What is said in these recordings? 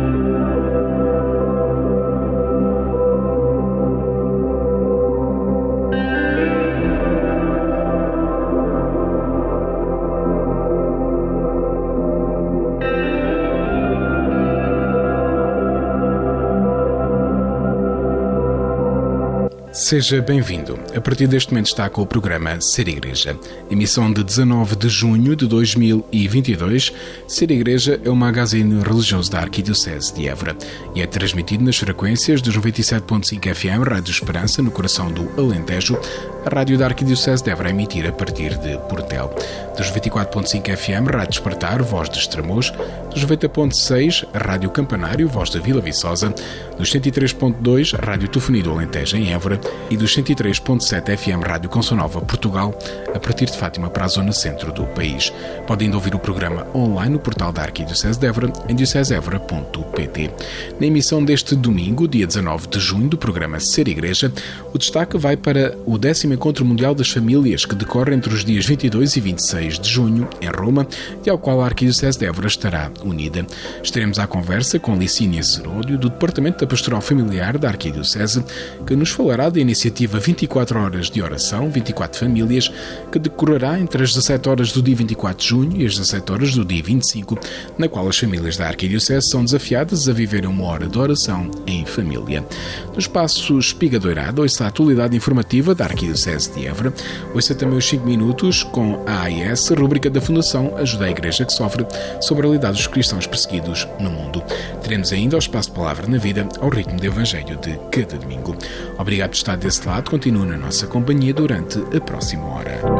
Música Seja bem-vindo. A partir deste momento está com o programa Ser Igreja. Emissão de 19 de junho de 2022. Ser Igreja é um magazine religioso da Arquidiocese de Évora e é transmitido nas frequências dos 97.5 FM Rádio Esperança, no coração do Alentejo, a rádio da Arquidiocese de Évora a emitir a partir de Portel. Dos 24.5 FM Rádio Despertar, Voz de Estremoz, 90.6 Rádio Campanário, Voz da Vila Viçosa, dos 103.2 Rádio Tufuni do Alentejo em Évora e dos 103.7 FM Rádio Consonova Portugal, a partir de Fátima para a zona centro do país. Podem ainda ouvir o programa online no portal da Arquidiocese de Évora em diocesevora.pt. Na emissão deste domingo, dia 19 de junho, do programa Ser Igreja, o destaque vai para o 10 Encontro Mundial das Famílias, que decorre entre os dias 22 e 26 de junho, em Roma, e ao qual a Arquidiocese de Évora estará unida. Estaremos à conversa com Licínia Zeródio, do Departamento da Pastoral Familiar da Arquidiocese, que nos falará da iniciativa 24 Horas de Oração, 24 Famílias, que decorrerá entre as 17 horas do dia 24 de junho e as 17 horas do dia 25, na qual as famílias da Arquidiocese são desafiadas a viver uma hora de oração em família. No espaço Espiga Doirada, ouça a atualidade informativa da Arquidiocese de Évora, ouça também os 5 minutos com a AIS, rubrica da Fundação Ajuda a Igreja que Sofre, sobre a realidade dos cristãos perseguidos no mundo. Teremos ainda o espaço de Palavra na Vida, ao ritmo do Evangelho de cada domingo. Obrigado por estar desse lado, continue na nossa companhia durante a próxima hora.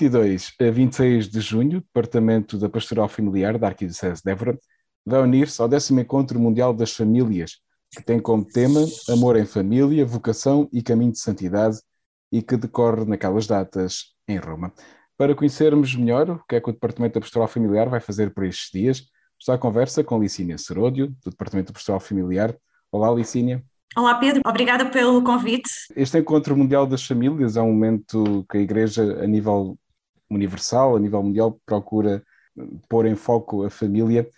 22 a 26 de junho, o Departamento da Pastoral Familiar da Arquidiocese de Évora vai unir-se ao décimo Encontro Mundial das Famílias, que tem como tema Amor em Família, Vocação e Caminho de Santidade e que decorre naquelas datas em Roma. Para conhecermos melhor o que é que o Departamento da Pastoral Familiar vai fazer por estes dias, está a conversa com Licínia Seródio, do Departamento da Pastoral Familiar. Olá, Licínia. Olá Pedro, obrigada pelo convite. Este Encontro Mundial das Famílias é um momento que a Igreja, a nível universal, a nível mundial, procura pôr em foco a família.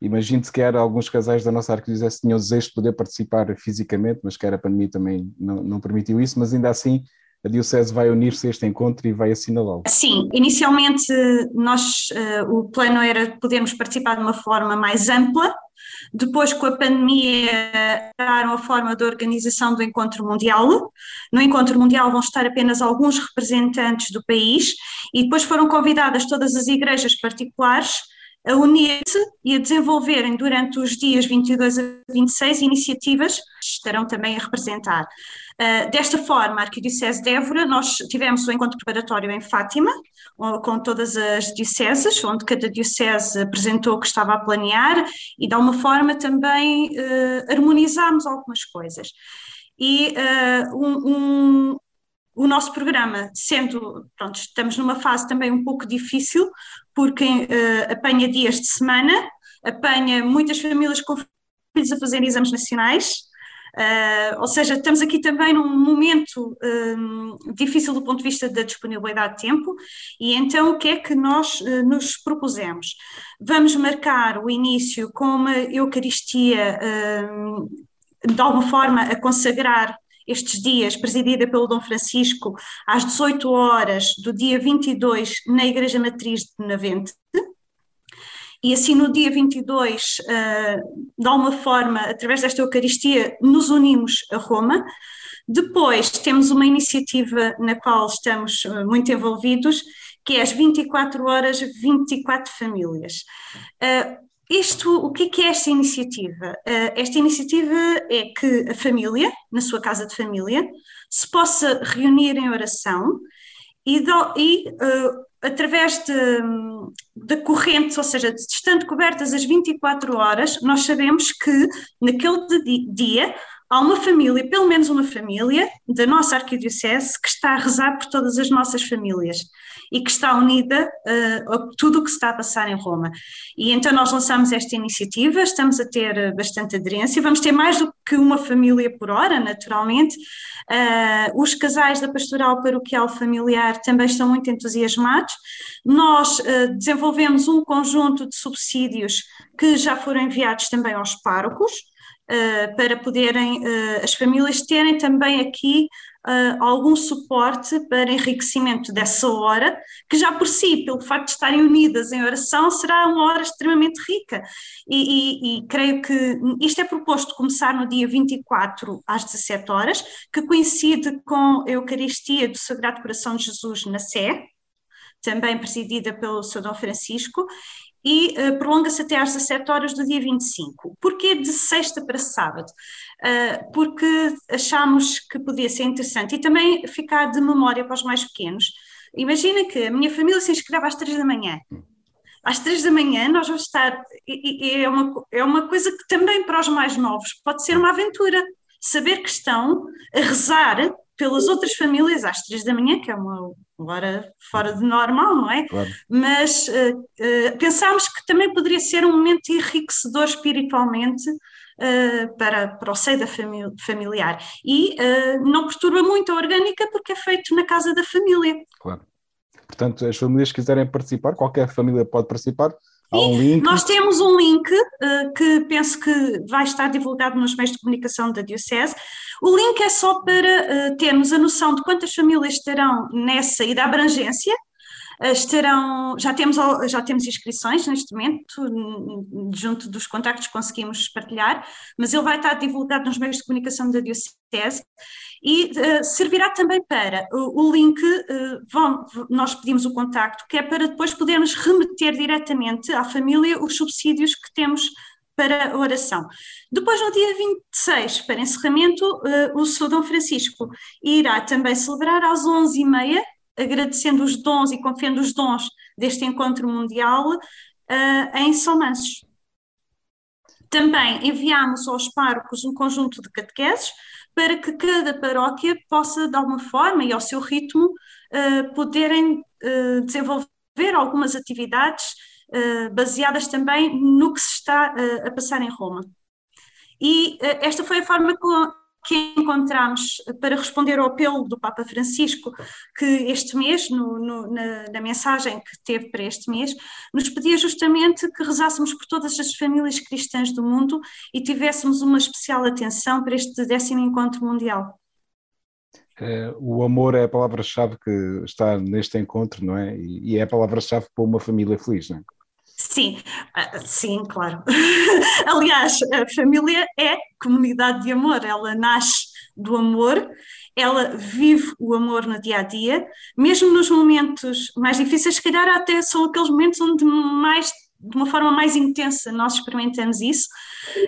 Imagino-se que era alguns casais da nossa arquidiocese tinham o desejo de poder participar fisicamente, mas que era a pandemia também não, não permitiu isso, mas ainda assim a Diocese vai unir-se a este encontro e vai assinalá-lo. Sim, inicialmente nós, uh, o plano era podermos participar de uma forma mais ampla, depois, com a pandemia, daram a forma de organização do Encontro Mundial. No Encontro Mundial vão estar apenas alguns representantes do país e depois foram convidadas todas as igrejas particulares a unir-se e a desenvolverem durante os dias 22 a 26 iniciativas que estarão também a representar. Uh, desta forma, a Arquidiocese de Évora, nós tivemos o um encontro preparatório em Fátima, com todas as dioceses, onde cada diocese apresentou o que estava a planear e, de alguma forma, também uh, harmonizámos algumas coisas. E uh, um, um, o nosso programa, sendo, pronto, estamos numa fase também um pouco difícil, porque uh, apanha dias de semana, apanha muitas famílias com filhos a fazer exames nacionais, uh, ou seja, estamos aqui também num momento um, difícil do ponto de vista da disponibilidade de tempo, e então o que é que nós uh, nos propusemos? Vamos marcar o início com uma Eucaristia, um, de alguma forma, a consagrar estes dias, presidida pelo Dom Francisco, às 18 horas do dia 22, na Igreja Matriz de Benavente. E assim, no dia 22, eh, de alguma forma, através desta Eucaristia, nos unimos a Roma. Depois, temos uma iniciativa na qual estamos eh, muito envolvidos, que é as 24 horas, 24 famílias. Eh, isto, o que é, esta iniciativa? Esta iniciativa é que a família, na sua casa de família, se possa reunir em oração e, do, e através da corrente, ou seja, estando cobertas as 24 horas, nós sabemos que naquele dia há uma família, pelo menos uma família da nossa arquidiocese que está a rezar por todas as nossas famílias e que está unida uh, a tudo o que está a passar em Roma. E então nós lançamos esta iniciativa, estamos a ter eh, bastante aderência, vamos ter mais do que uma família por hora, naturalmente. Uh, os casais da pastoral paroquial familiar também estão muito entusiasmados. Nós uh, desenvolvemos um conjunto de subsídios que já foram enviados também aos párocos. Uh, para poderem uh, as famílias terem também aqui uh, algum suporte para enriquecimento dessa hora, que já por si, pelo facto de estarem unidas em oração, será uma hora extremamente rica. E, e, e creio que isto é proposto começar no dia 24 às 17 horas, que coincide com a Eucaristia do Sagrado Coração de Jesus na Sé, também presidida pelo Sr. Dom Francisco, e uh, prolonga-se até às 17 horas do dia 25. Porquê de sexta para sábado? Uh, porque achámos que podia ser interessante e também ficar de memória para os mais pequenos. Imagina que a minha família se inscreve às 3 da manhã. Às 3 da manhã nós vamos estar, e, e é, uma, é uma coisa que também para os mais novos pode ser uma aventura. Saber que estão a rezar pelas outras famílias às três da manhã, que é uma hora fora de normal, não é? Claro. Mas uh, uh, pensámos que também poderia ser um momento enriquecedor espiritualmente uh, para, para o seio da família, familiar. E não perturba muito a orgânica porque é feito na casa da família. Claro. Portanto, as famílias que quiserem participar, qualquer família pode participar, Há um link. Nós temos um link uh, que penso que vai estar divulgado nos meios de comunicação da Diocese. O link é só para uh, termos a noção de quantas famílias estarão nessa e da abrangência. Uh, estarão, já temos, já temos inscrições neste momento, junto dos contactos conseguimos partilhar, mas ele vai estar divulgado nos meios de comunicação da Diocese e uh, servirá também para o, o link, uh, vão, nós pedimos o contacto, que é para depois podermos remeter diretamente à família os subsídios que temos para a oração. Depois, no dia 26, para encerramento, uh, o Sr. Dom Francisco irá também celebrar às 11h30 agradecendo os dons e confiando os dons deste encontro mundial uh, em Salmanços. Também enviámos aos párocos um conjunto de catequeses para que cada paróquia possa, de alguma forma e ao seu ritmo, uh, poderem desenvolver algumas atividades baseadas também no que se está a passar em Roma. E esta foi a forma que encontramos para responder ao apelo do Papa Francisco, que este mês, no, no, na, na, mensagem que teve para este mês, nos pedia justamente que rezássemos por todas as famílias cristãs do mundo e tivéssemos uma especial atenção para este décimo encontro mundial. É, o amor é a palavra-chave que está neste encontro, não é? E, e é a palavra-chave para uma família feliz, não é? Sim, ah, sim, claro. Aliás, a família é comunidade de amor, ela nasce do amor, ela vive o amor no dia a dia, mesmo nos momentos mais difíceis, se calhar até são aqueles momentos onde mais de uma forma mais intensa nós experimentamos isso.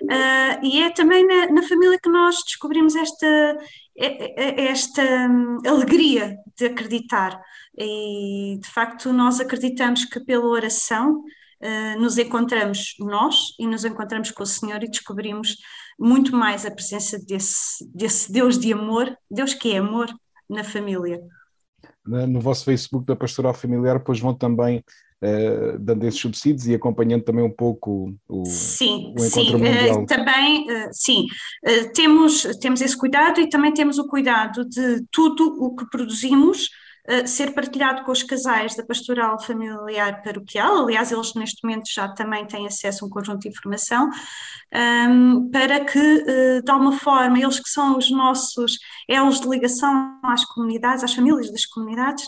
Uh, e é também na, na, família que nós descobrimos esta esta hum, alegria de acreditar. E de facto nós acreditamos que pela oração uh, nos encontramos nós e nos encontramos com o Senhor e descobrimos muito mais a presença desse, desse Deus de amor, Deus que é amor na família. No vosso Facebook da Pastoral Familiar, depois vão também uh, dando esses subsídios e acompanhando também um pouco o, sim, o encontro sim, mundial. Uh, também, uh, sim, temos, temos esse cuidado e também temos o cuidado de tudo o que produzimos ser partilhado com os casais da pastoral familiar paroquial, aliás, eles neste momento já também têm acesso a um conjunto de informação, um, para que, uh, de alguma forma, eles que são os nossos elos de ligação às comunidades, às famílias das comunidades,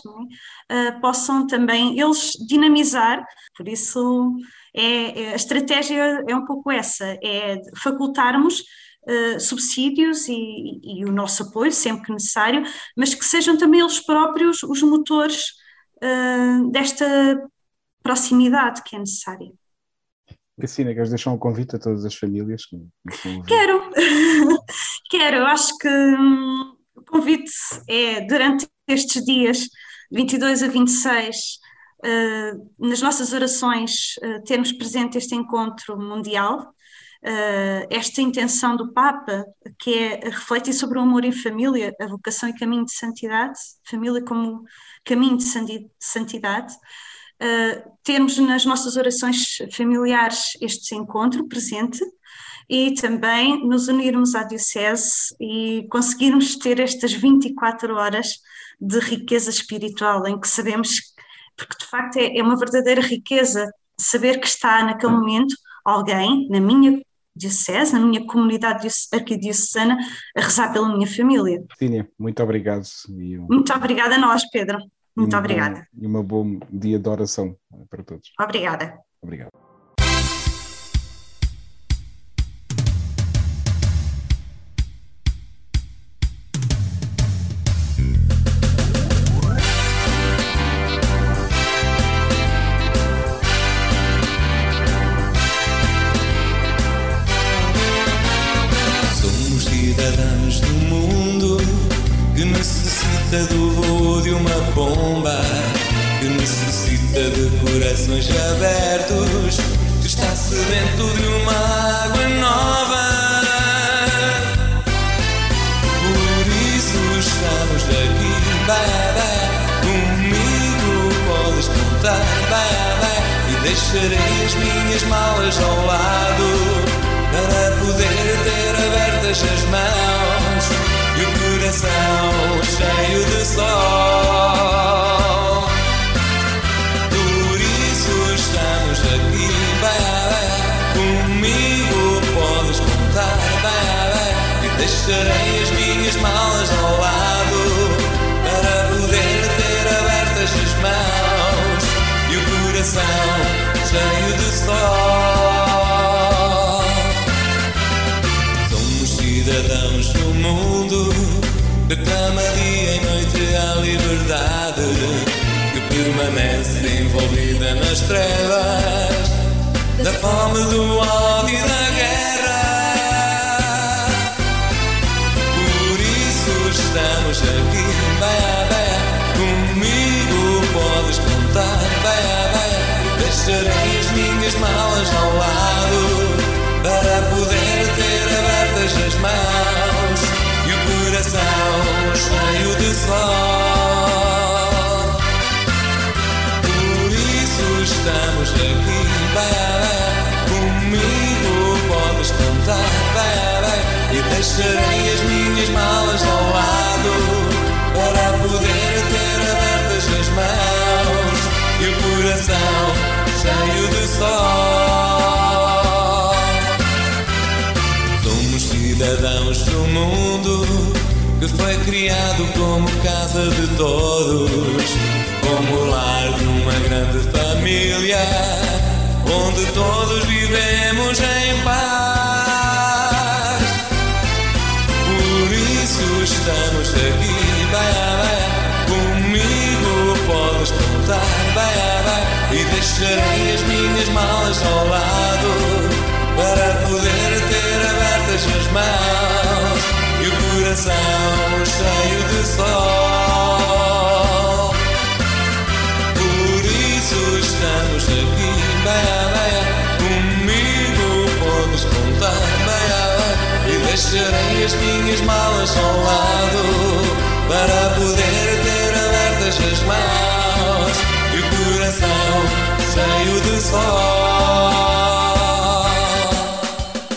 é? uh, possam também eles dinamizar, por isso é, é, a estratégia é um pouco essa, é facultarmos uh, subsídios e, e, o nosso apoio, sempre que necessário, mas que sejam também eles próprios os motores uh, desta proximidade que é necessária. Cristina, queres deixar um convite a todas as famílias que Quero, quero, acho que hum, o convite é durante estes dias, 22 a 26, uh, nas nossas orações, uh, termos presente este encontro mundial, uh, esta intenção do Papa, que é refletir sobre o amor em família, a vocação e caminho de santidade, família como caminho de santidade. Uh, termos nas nossas orações familiares este encontro presente e também nos unirmos à Diocese e conseguirmos ter estas 24 horas de riqueza espiritual, em que sabemos, porque de facto é, é uma verdadeira riqueza saber que está naquele momento alguém na minha diocese, na minha comunidade arquidiocesana, a rezar pela minha família. Cristina, muito obrigado. Muito obrigada a nós, Pedro. Muito obrigada. e um bom dia de oração para todos. Obrigada. Obrigado. Do voo de uma bomba que necessita de corações abertos, que está sedento de uma água nova. Por isso estamos aqui, vai, comigo podes contar, vai, e deixarei as minhas malas ao lado para poder ter abertas as mãos coração cheio de sol. Por isso estamos aqui, vai, vai, comigo podes contar, vai, vai, e deixarei Declama dia e noite a liberdade que permanece envolvida nas trevas da fome, do ódio e da guerra. Por isso estamos aqui, beia, beia. Comigo podes contar, beia, beia. Deixarei as minhas malas ao lado. Deixarei as minhas malas ao lado para poder ter abertas as mãos e o coração cheio de sol. Somos cidadãos do mundo que foi criado como casa de todos, como lar de uma grande família, onde todos vivemos em paz. Estamos aqui, vai, vai, comigo podes contar, vai, vai, e deixarei as minhas malas ao lado para poder ter abertas as mãos e o coração cheio de sol. Deixarei as minhas malas ao lado para poder ter abertas as mãos e o coração cheio de sol.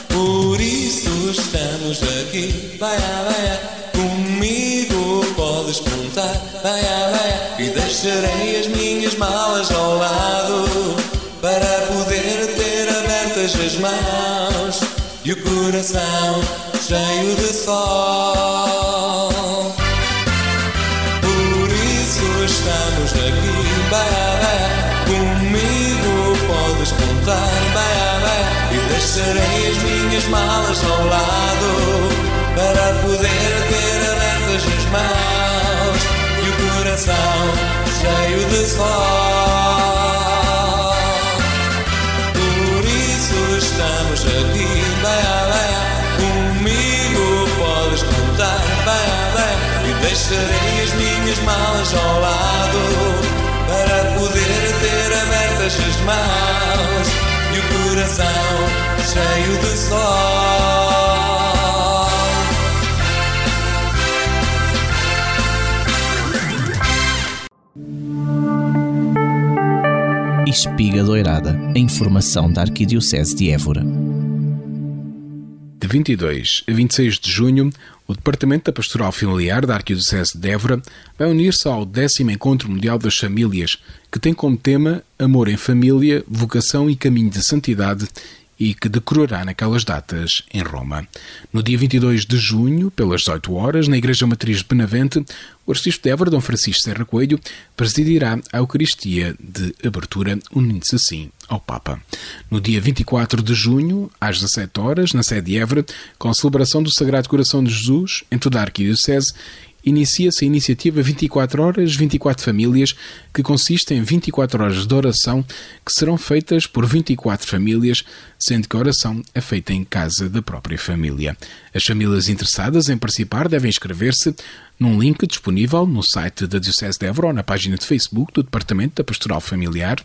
Por isso estamos aqui, baia, baia, comigo podes contar, baia, baia, e deixarei as minhas malas ao lado para poder ter abertas as mãos e o coração cheio de sol. Por isso estamos aqui, baia, baia, comigo podes contar, baia, baia, e deixarei as minhas malas ao lado para poder ter abertas as mãos e o coração cheio de sol. Deixarei as minhas malas ao lado para poder ter abertas as mãos e o coração cheio de sol. Espiga Doirada, a informação da Arquidiocese de Évora. De 22 a 26 de junho, o Departamento da Pastoral Familiar da Arquidiocese de Évora vai unir-se ao décimo Encontro Mundial das Famílias, que tem como tema Amor em Família, Vocação e Caminho de Santidade e que decorará naquelas datas em Roma. No dia 22 de junho, pelas 18 horas, na Igreja Matriz de Benavente, o Arcebispo de Évora, Dom Francisco Serra Coelho, presidirá a Eucaristia de abertura, unindo-se assim ao Papa. No dia 24 de junho, às 17 horas, na sede de Évora, com a celebração do Sagrado Coração de Jesus em toda a Arquidiocese, inicia-se a iniciativa 24 Horas, 24 Famílias, que consiste em 24 horas de oração que serão feitas por 24 famílias, sendo que a oração é feita em casa da própria família. As famílias interessadas em participar devem inscrever-se num link disponível no site da Diocese de Évora ou na página de Facebook do Departamento da Pastoral Familiar.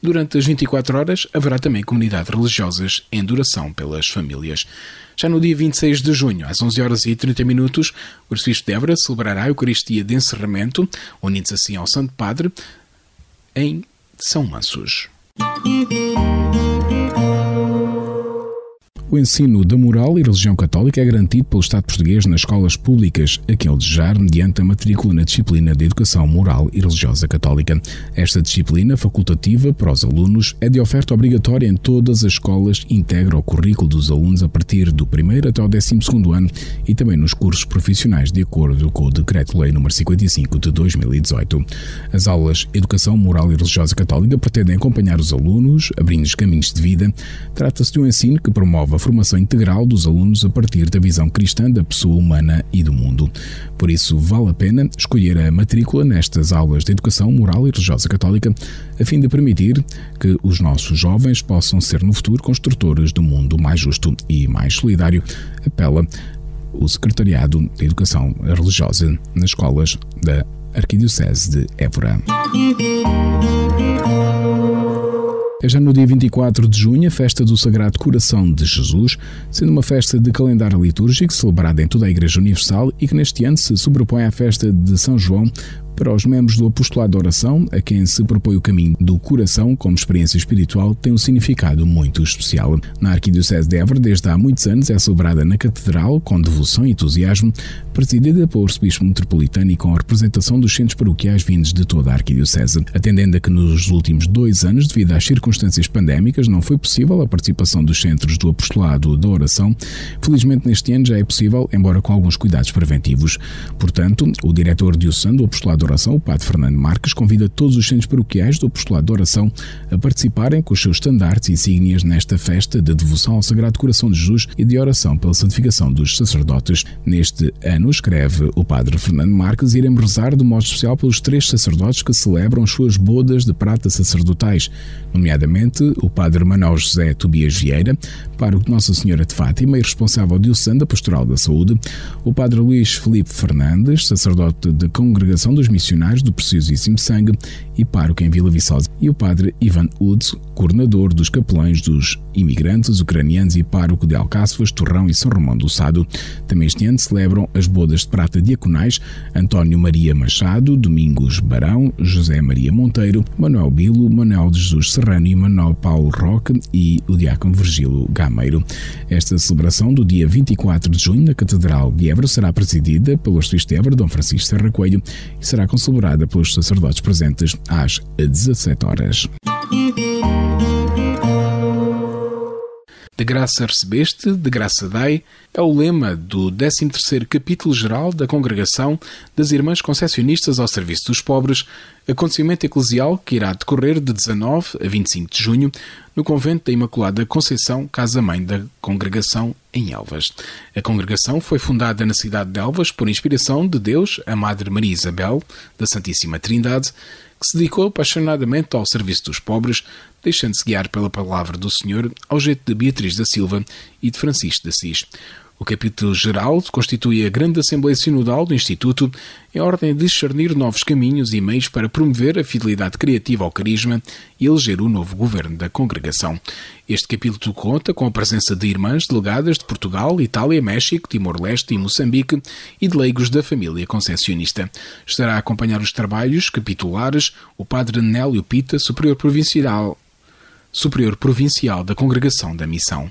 Durante as 24 horas haverá também comunidades religiosas em duração pelas famílias. Já no dia 26 de junho, às 11 horas e 30 minutos, o Arcebispo de Évora celebrará a Eucaristia de encerramento, unindo-se assim ao Santo Padre, em São Mansos. O ensino da moral e religião católica é garantido pelo Estado português nas escolas públicas, a quem ele desejar, mediante a matrícula na disciplina de Educação Moral e Religiosa Católica. Esta disciplina, facultativa para os alunos, é de oferta obrigatória em todas as escolas integra o currículo dos alunos a partir do 1 até o 12 ano e também nos cursos profissionais, de acordo com o Decreto-Lei nº 55 de 2018. As aulas Educação Moral e Religiosa Católica pretendem acompanhar os alunos, abrindo-lhes caminhos de vida. Trata-se de um ensino que promove a formação integral dos alunos a partir da visão cristã da pessoa humana e do mundo. Por isso, vale a pena escolher a matrícula nestas aulas de educação moral e religiosa católica, a fim de permitir que os nossos jovens possam ser no futuro construtores do mundo mais justo e mais solidário, apela o Secretariado de Educação Religiosa nas escolas da Arquidiocese de Évora. É já no dia 24 de junho a festa do Sagrado Coração de Jesus, sendo uma festa de calendário litúrgico celebrada em toda a Igreja Universal e que neste ano se sobrepõe à festa de São João, Para os membros do apostolado de oração, a quem se propõe o caminho do coração como experiência espiritual, tem um significado muito especial. Na Arquidiocese de Évora, desde há muitos anos, é celebrada na Catedral com devoção e entusiasmo, presidida pelo Arcebispo Metropolitano e com a representação dos centros paroquiais vindos de toda a Arquidiocese. Atendendo a que nos últimos dois anos, devido às circunstâncias pandémicas, não foi possível a participação dos centros do apostolado da oração, felizmente neste ano já é possível, embora com alguns cuidados preventivos. Portanto, o diretor diocesano do apostolado da oração, o Padre Fernando Marques, convida todos os centros paroquiais do apostolado da oração a participarem com os seus estandartes e insígnias nesta festa de devoção ao Sagrado Coração de Jesus e de oração pela santificação dos sacerdotes. Neste ano, escreve o Padre Fernando Marques, iremos rezar de modo especial pelos três sacerdotes que celebram as suas bodas de prata sacerdotais, nomeadamente o Padre Manuel José Tobias Vieira, pároco Nossa Senhora de Fátima e responsável diocesano da Pastoral da Saúde, o Padre Luís Felipe Fernandes, sacerdote da Congregação dos Missionários do Preciosíssimo Sangue e pároco em Vila Viçosa, e o Padre Ivan Uds, coordenador dos capelães dos imigrantes ucranianos e pároco de Alcáçovas, Torrão e São Romão do Sado. Também este ano celebram as bodas de prata diaconais António Maria Machado, Domingos Barão, José Maria Monteiro, Manuel Bilo, Manuel de Jesus Serrano e Manuel Paulo Roque e o diácono Virgílio Gameiro. Esta celebração do dia 24 de junho na Catedral de Évora será presidida pelo arcebispo de Évora, Dom Francisco Serra Coelho, e será concelebrada pelos sacerdotes presentes às 17 horas. De graça recebeste, de graça dai, é o lema do 13º capítulo geral da Congregação das Irmãs Concessionistas ao Serviço dos Pobres, acontecimento eclesial que irá decorrer de 19 a 25 de junho no convento da Imaculada Conceição, casa-mãe da congregação em Elvas. A congregação foi fundada na cidade de Elvas por inspiração de Deus, a Madre Maria Isabel, da Santíssima Trindade, que se dedicou apaixonadamente ao serviço dos pobres, deixando-se guiar pela palavra do Senhor ao jeito de Beatriz da Silva e de Francisco de Assis. O capítulo geral constitui a grande Assembleia Sinodal do Instituto em ordem de discernir novos caminhos e meios para promover a fidelidade criativa ao carisma e eleger o novo governo da congregação. Este capítulo conta com a presença de irmãs delegadas de Portugal, Itália, México, Timor-Leste e Moçambique e de leigos da família concessionista. Estará a acompanhar os trabalhos capitulares o padre Nélio Pita, superior provincial, superior provincial da Congregação da Missão.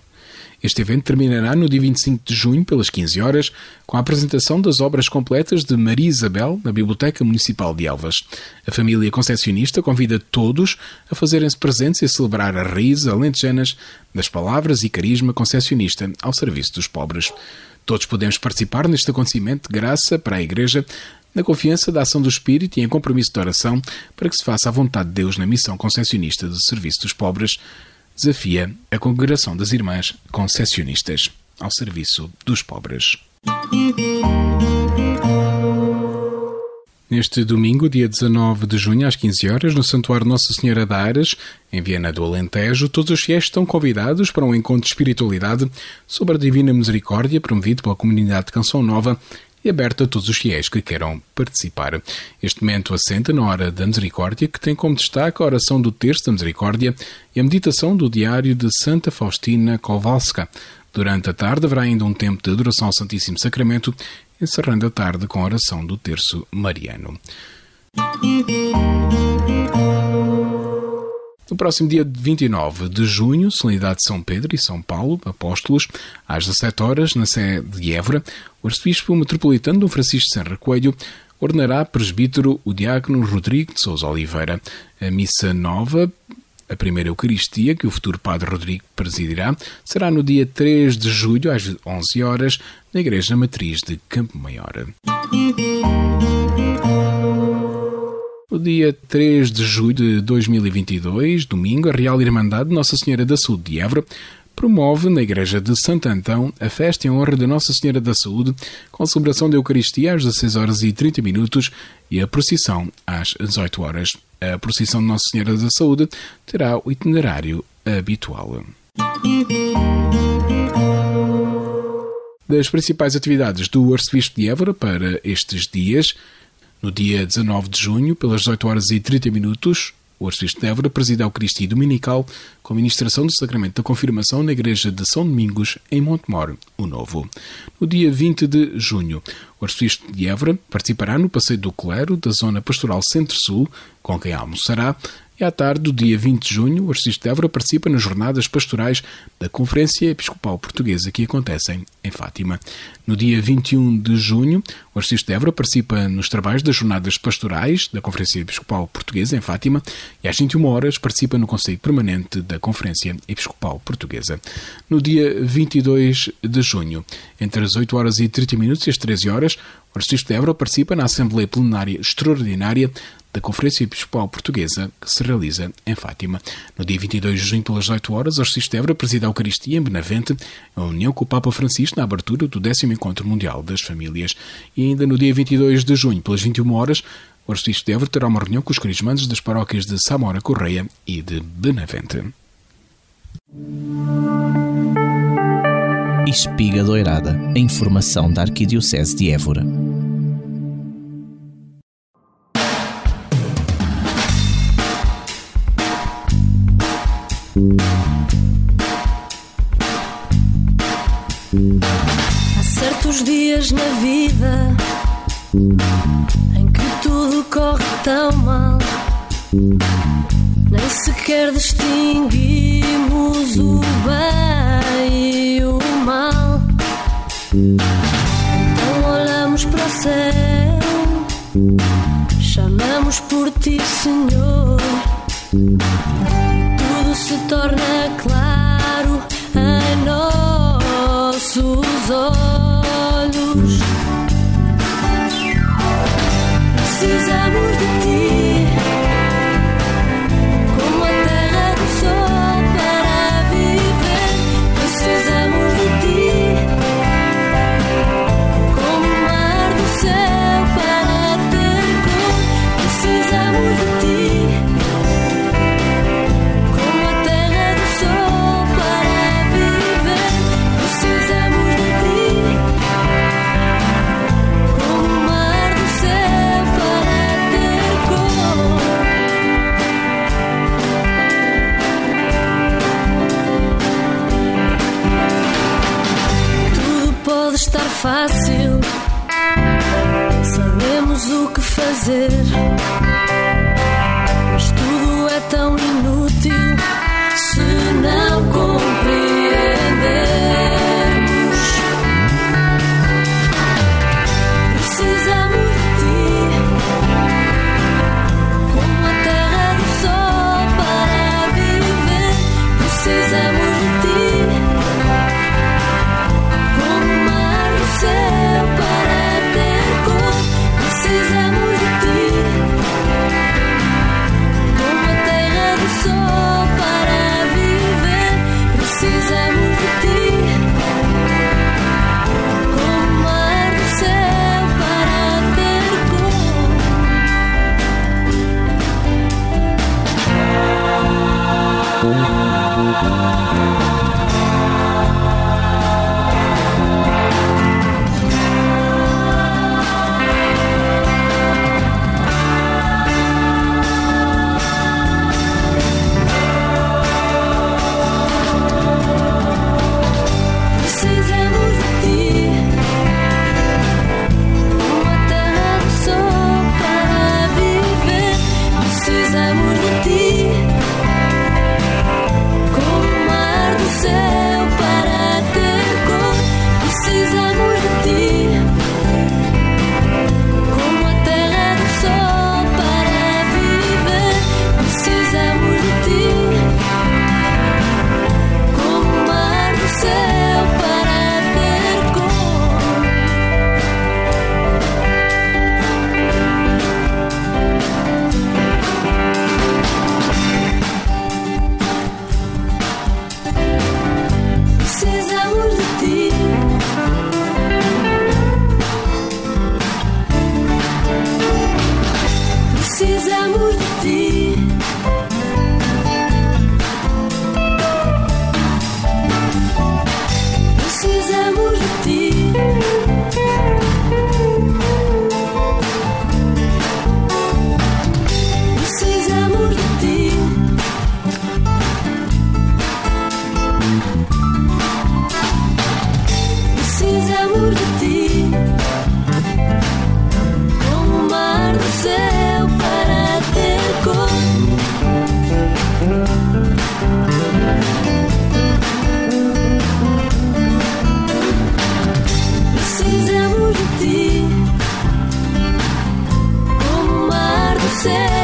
Este evento terminará no dia 25 de junho, pelas 15 horas, com a apresentação das obras completas de Maria Isabel na Biblioteca Municipal de Elvas. A família concessionista convida todos a fazerem-se presentes e celebrar as raízes alentejanas das palavras e carisma concessionista ao serviço dos pobres. Todos podemos participar neste acontecimento de graça para a Igreja, na confiança da ação do Espírito e em compromisso de oração para que se faça a vontade de Deus na missão concessionista do serviço dos pobres desafia a Congregação das Irmãs Concessionistas ao serviço dos pobres. Neste domingo, dia 19 de junho, às 15 horas, no Santuário Nossa Senhora da Aras, em Viana do Alentejo, todos os fiéis estão convidados para um encontro de espiritualidade sobre a Divina Misericórdia promovido pela comunidade de Canção Nova aberto a todos os fiéis que queiram participar. Este momento assenta na Hora da Misericórdia, que tem como destaque a oração do Terço da Misericórdia e a meditação do Diário de Santa Faustina Kowalska. Durante a tarde haverá ainda um tempo de adoração ao Santíssimo Sacramento, encerrando a tarde com a oração do Terço Mariano. No próximo dia 29 de junho, solenidade de São Pedro e São Paulo, apóstolos, às 17 horas, na sede de Évora, o arcebispo metropolitano Dom Francisco Serra Coelho ordenará presbítero o diácono Rodrigo de Sousa Oliveira. A missa nova, a primeira Eucaristia, que o futuro Padre Rodrigo presidirá, será no dia 3 de julho, às 11 horas, na Igreja Matriz de Campo Maior. No dia 3 de julho de 2022, domingo, a Real Irmandade Nossa Senhora da Saúde de Évora promove na Igreja de Santo Antão a festa em honra de Nossa Senhora da Saúde, com a celebração da Eucaristia às 16 horas e 30 minutos e a procissão às 18 horas. A procissão de Nossa Senhora da Saúde terá o itinerário habitual. Das principais atividades do Arcebispo de Évora para estes dias, no dia 19 de junho, pelas 18 horas e 30 minutos, O arcebispo de Évora preside a Eucaristia Dominical com a ministração do Sacramento da Confirmação na Igreja de São Domingos, em Montemor, o Novo. No dia 20 de junho, o arcebispo de Évora participará no Passeio do Clero da Zona Pastoral Centro-Sul, com quem almoçará e à tarde do dia 20 de junho, o Arcebispo de Évora participa nas jornadas pastorais da Conferência Episcopal Portuguesa que acontecem em Fátima. No dia 21 de junho, o Arcebispo de Évora participa nos trabalhos das jornadas pastorais da Conferência Episcopal Portuguesa em Fátima e às 21 horas participa no Conselho Permanente da Conferência Episcopal Portuguesa. No dia 22 de junho, entre as 8 horas e 30 minutos e as 13 horas, o Arcebispo de Évora participa na Assembleia Plenária Extraordinária da Conferência Episcopal Portuguesa, que se realiza em Fátima. No dia 22 de junho, pelas 8 horas, de Évora preside a Eucaristia em Benavente, a união com o Papa Francisco na abertura do 10 Encontro Mundial das Famílias. E ainda no dia 22 de junho, pelas 21 horas, o Arcebispo de Évora terá uma reunião com os carismandos das paróquias de Samora Correia e de Benavente. Espiga Doirada, a informação da Arquidiocese de Évora. Há certos dias na vida em que tudo corre tão mal, nem sequer distinguimos o bem e o mal. Então olhamos para o céu, chamamos por ti, Senhor. Se torna claro em nossos olhos. myself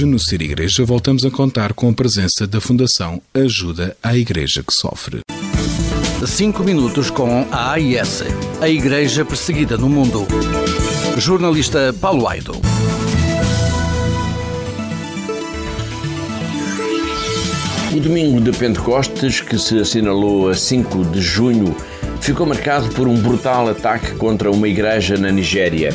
Hoje, no Ser Igreja, voltamos a contar com a presença da Fundação Ajuda à Igreja que Sofre. 5 minutos com a AIS, a Igreja Perseguida no Mundo. Jornalista Paulo Aido. O domingo de Pentecostes, que se assinalou a 5 de junho, ficou marcado por um brutal ataque contra uma igreja na Nigéria.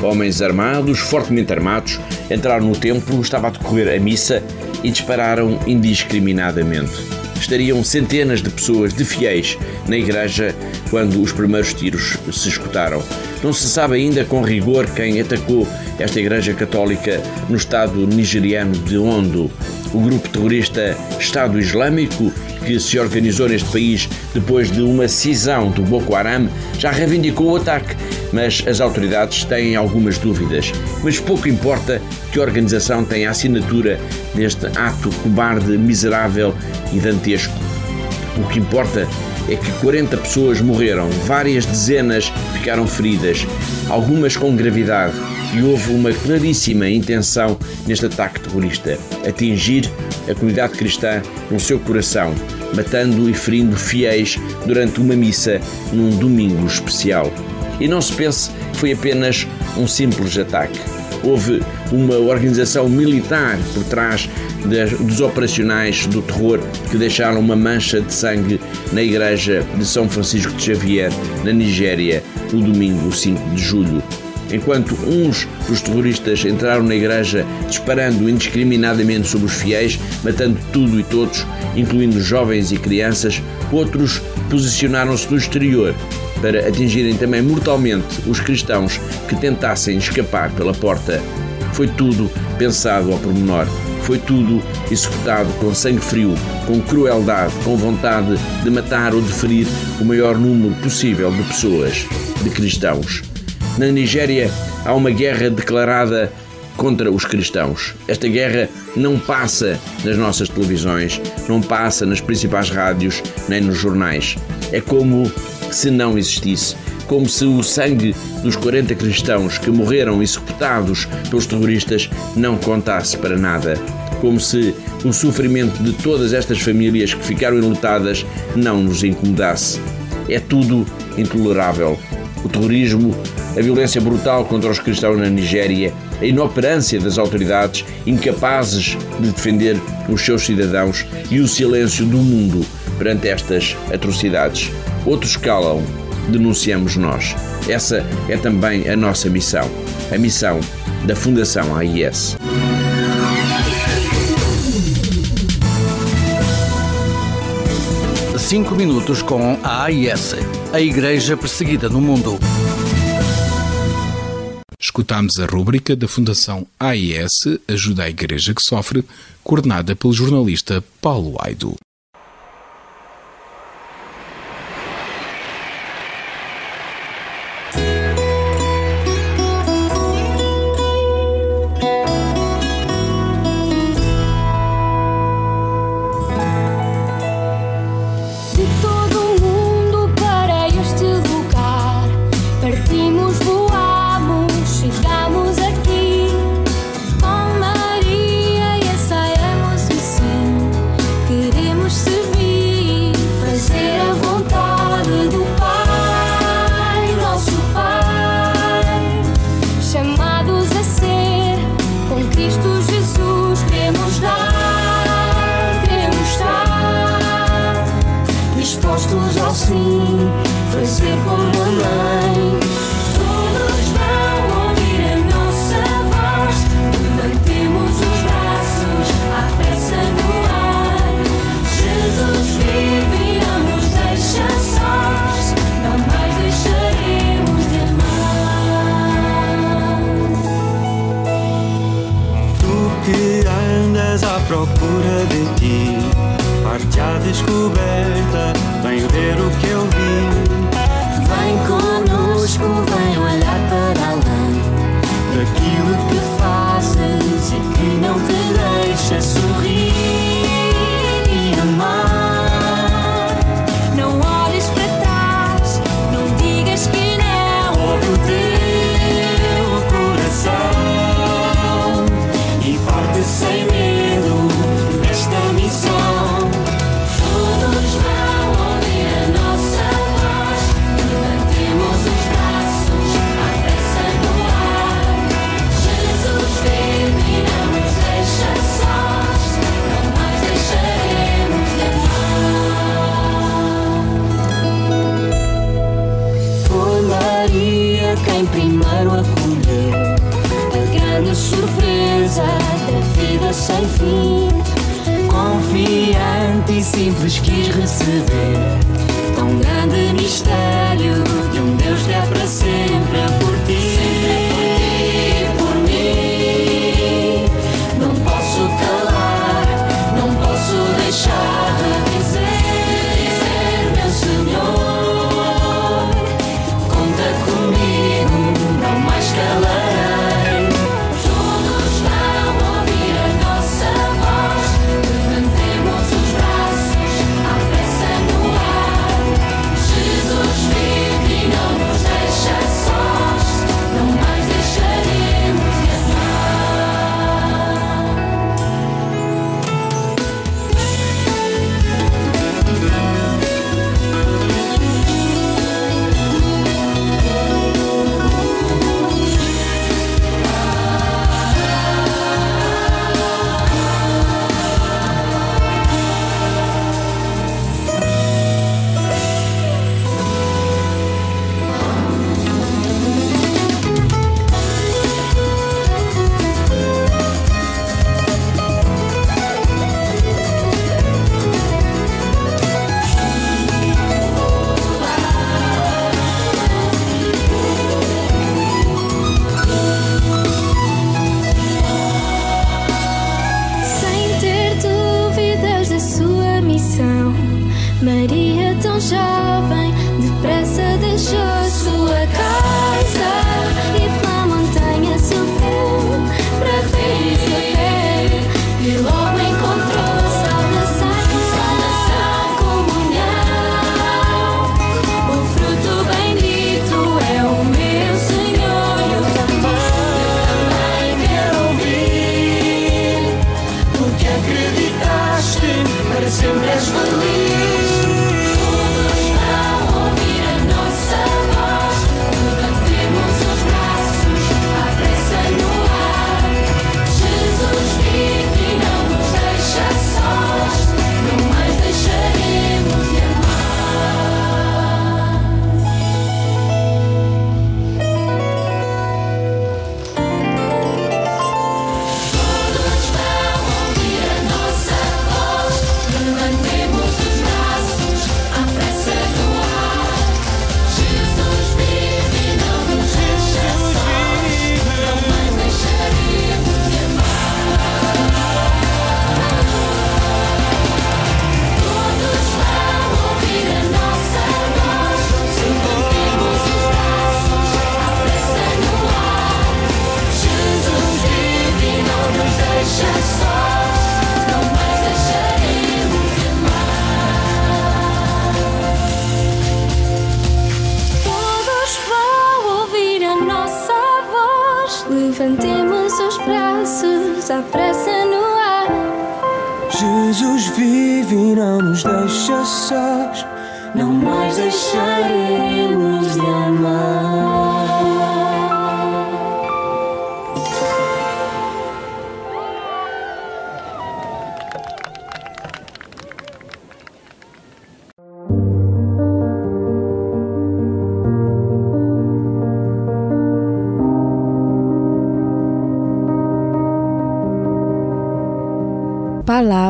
Homens armados, fortemente armados, entraram no templo, estava a decorrer a missa e dispararam indiscriminadamente. Estariam centenas de pessoas, de fiéis, na igreja quando os primeiros tiros se escutaram. Não se sabe ainda com rigor quem atacou esta igreja católica no estado nigeriano de Ondo. O grupo terrorista Estado Islâmico, que se organizou neste país depois de uma cisão do Boko Haram, já reivindicou o ataque, mas as autoridades têm algumas dúvidas. Mas pouco importa que a organização tenha assinatura neste ato cobarde, miserável e dantesco. O que importa é que 40 pessoas morreram, várias dezenas ficaram feridas, algumas com gravidade, e houve uma claríssima intenção neste ataque terrorista: atingir a comunidade cristã no seu coração, matando e ferindo fiéis durante uma missa num domingo especial. E não se pense que foi apenas um simples ataque. Houve uma organização militar por trás dos operacionais do terror que deixaram uma mancha de sangue na igreja de São Francisco de Xavier, na Nigéria, no domingo 5 de julho. Enquanto uns dos terroristas entraram na igreja disparando indiscriminadamente sobre os fiéis, matando tudo e todos, incluindo jovens e crianças, outros posicionaram-se no exterior para atingirem também mortalmente os cristãos que tentassem escapar pela porta. Foi tudo pensado ao pormenor. Foi tudo executado com sangue frio, com crueldade, com vontade de matar ou de ferir o maior número possível de pessoas, de cristãos. Na Nigéria há uma guerra declarada contra os cristãos. Esta guerra não passa nas nossas televisões, não passa nas principais rádios nem nos jornais. É como se não existisse, como se o sangue dos 40 cristãos que morreram executados pelos terroristas não contasse para nada, como se o sofrimento de todas estas famílias que ficaram enlutadas não nos incomodasse. É tudo intolerável. O terrorismo, a violência brutal contra os cristãos na Nigéria, a inoperância das autoridades incapazes de defender os seus cidadãos e o silêncio do mundo perante estas atrocidades. Outros calam, denunciamos nós. Essa é também a nossa missão, a missão da Fundação AIS. Cinco minutos com a AIS, a Igreja Perseguida no Mundo. Escutámos a rúbrica da Fundação AIS Ajuda à Igreja que Sofre, coordenada pelo jornalista Paulo Aido. Simples quis receber Tão grande mistério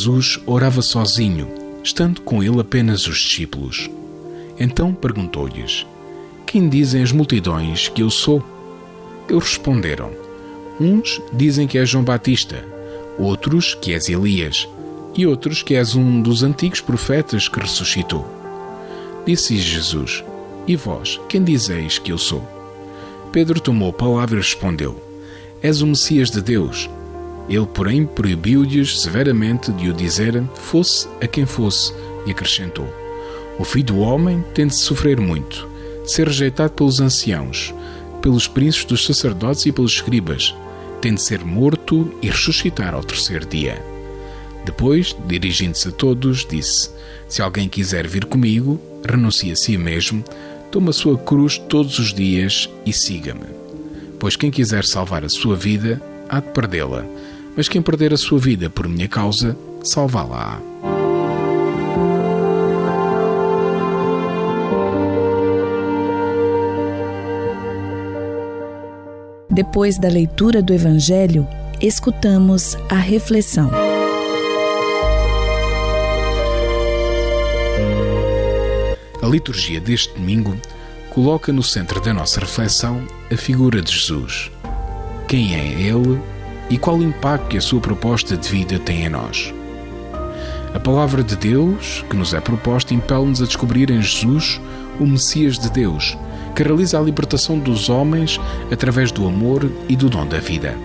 Jesus orava sozinho, estando com ele apenas os discípulos. Então perguntou-lhes: Quem dizem as multidões que eu sou? Eles responderam: Uns dizem que és João Batista, outros que és Elias, e outros que és um dos antigos profetas que ressuscitou. Disse-lhes Jesus: E vós, quem dizeis que eu sou? Pedro tomou a palavra e respondeu: És o Messias de Deus. Ele, porém, proibiu-lhes severamente de o dizer, fosse a quem fosse, e acrescentou: O filho do homem tem de sofrer muito, ser rejeitado pelos anciãos, pelos príncipes dos sacerdotes e pelos escribas, tem de ser morto e ressuscitar ao terceiro dia. Depois, dirigindo-se a todos, disse: Se alguém quiser vir comigo, renuncie a si mesmo, tome a sua cruz todos os dias e siga-me. Pois quem quiser salvar a sua vida, há de perdê-la, mas quem perder a sua vida por minha causa, salvá-la-á. Depois da leitura do Evangelho, escutamos a reflexão. A liturgia deste domingo coloca no centro da nossa reflexão a figura de Jesus. Quem é Ele e qual o impacto que a sua proposta de vida tem em nós? A palavra de Deus que nos é proposta impele-nos a descobrir em Jesus o Messias de Deus, que realiza a libertação dos homens através do amor e do dom da vida.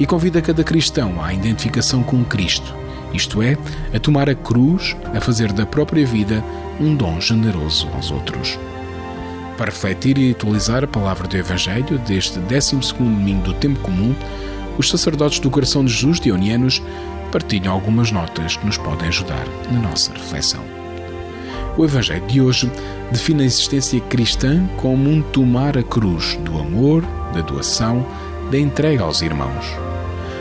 E convida cada cristão à identificação com Cristo, isto é, a tomar a cruz, a fazer da própria vida um dom generoso aos outros. Para refletir e atualizar a palavra do Evangelho deste 12º domingo do tempo comum, os sacerdotes do Coração de Jesus dionianos partilham algumas notas que nos podem ajudar na nossa reflexão. O Evangelho de hoje define a existência cristã como um tomar a cruz do amor, da doação, da entrega aos irmãos.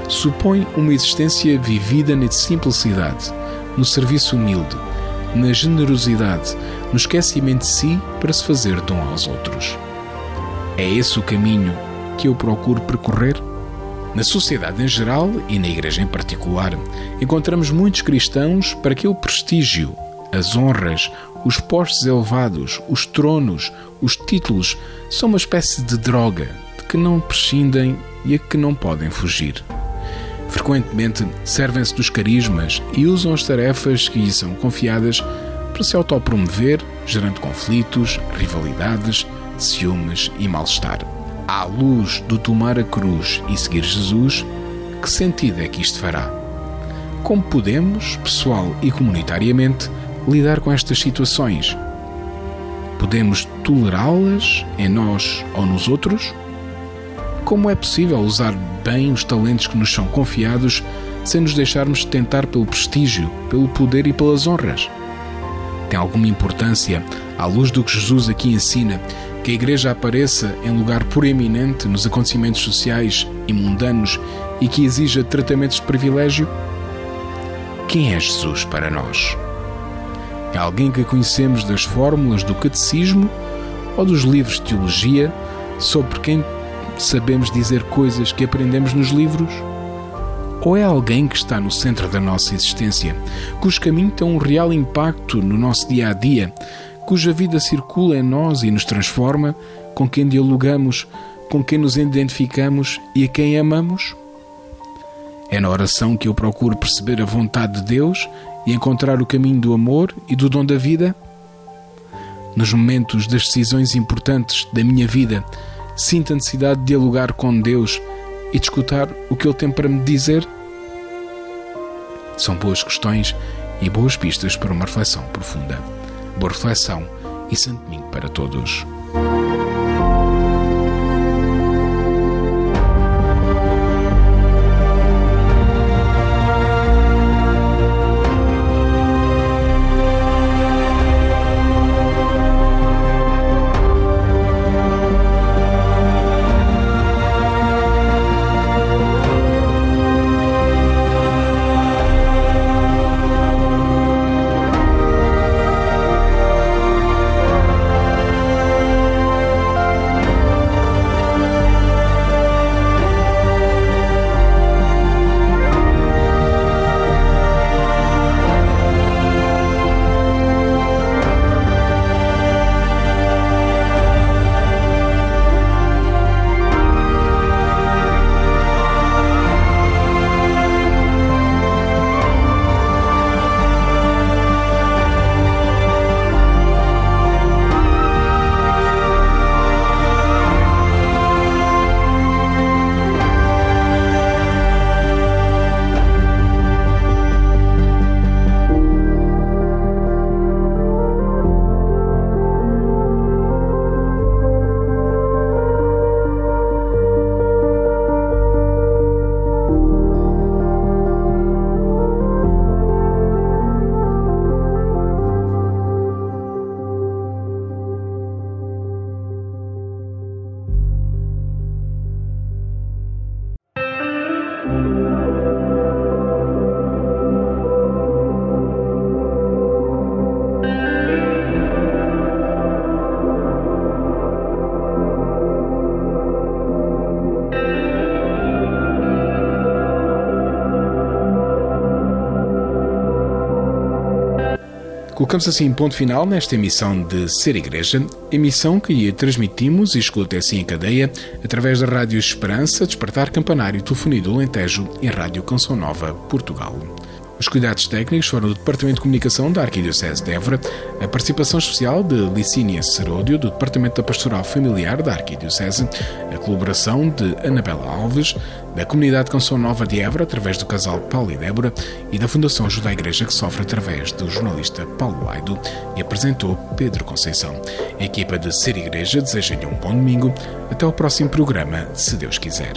Supõe uma existência vivida na simplicidade, no serviço humilde, na generosidade, no esquecimento de si para se fazer dom aos outros. É esse o caminho que eu procuro percorrer? Na sociedade em geral e na Igreja em particular, encontramos muitos cristãos para que o prestígio, as honras, os postos elevados, os tronos, os títulos são uma espécie de droga de que não prescindem e a que não podem fugir. Frequentemente servem-se dos carismas e usam as tarefas que lhes são confiadas para se autopromover, gerando conflitos, rivalidades, ciúmes e mal-estar. À luz do tomar a cruz e seguir Jesus, que sentido é que isto fará? Como podemos, pessoal e comunitariamente, lidar com estas situações? Podemos tolerá-las em nós ou nos outros? Como é possível usar bem os talentos que nos são confiados sem nos deixarmos tentar pelo prestígio, pelo poder e pelas honras? Tem alguma importância, à luz do que Jesus aqui ensina, que a Igreja apareça em lugar proeminente nos acontecimentos sociais e mundanos e que exija tratamentos de privilégio? Quem é Jesus para nós? É alguém que conhecemos das fórmulas do catecismo ou dos livros de teologia sobre quem sabemos dizer coisas que aprendemos nos livros? Ou é alguém que está no centro da nossa existência, cujo caminho tem um real impacto no nosso dia a dia, cuja vida circula em nós e nos transforma, com quem dialogamos, com quem nos identificamos e a quem amamos? É na oração que eu procuro perceber a vontade de Deus e encontrar o caminho do amor e do dom da vida? Nos momentos das decisões importantes da minha vida, sinto a necessidade de dialogar com Deus e de escutar o que Ele tem para me dizer? São boas questões e boas pistas para uma reflexão profunda. Boa reflexão e santo domingo para todos. Colocamos assim ponto final nesta emissão de Ser Igreja, emissão que transmitimos e escuta assim em cadeia através da Rádio Esperança, Despertar Campanário, Telefonia do Alentejo e Rádio Canção Nova, Portugal. Os cuidados técnicos foram do Departamento de Comunicação da Arquidiocese de Évora, a participação especial de Licínia Seródio, do Departamento da Pastoral Familiar da Arquidiocese, a colaboração de Anabela Alves, da Comunidade Canção Nova de Évora, através do casal Paulo e Débora, e da Fundação Ajuda à Igreja que sofre através do jornalista Paulo Laido, e apresentou Pedro Conceição. A equipa de Ser Igreja deseja-lhe um bom domingo. Até ao próximo programa, se Deus quiser.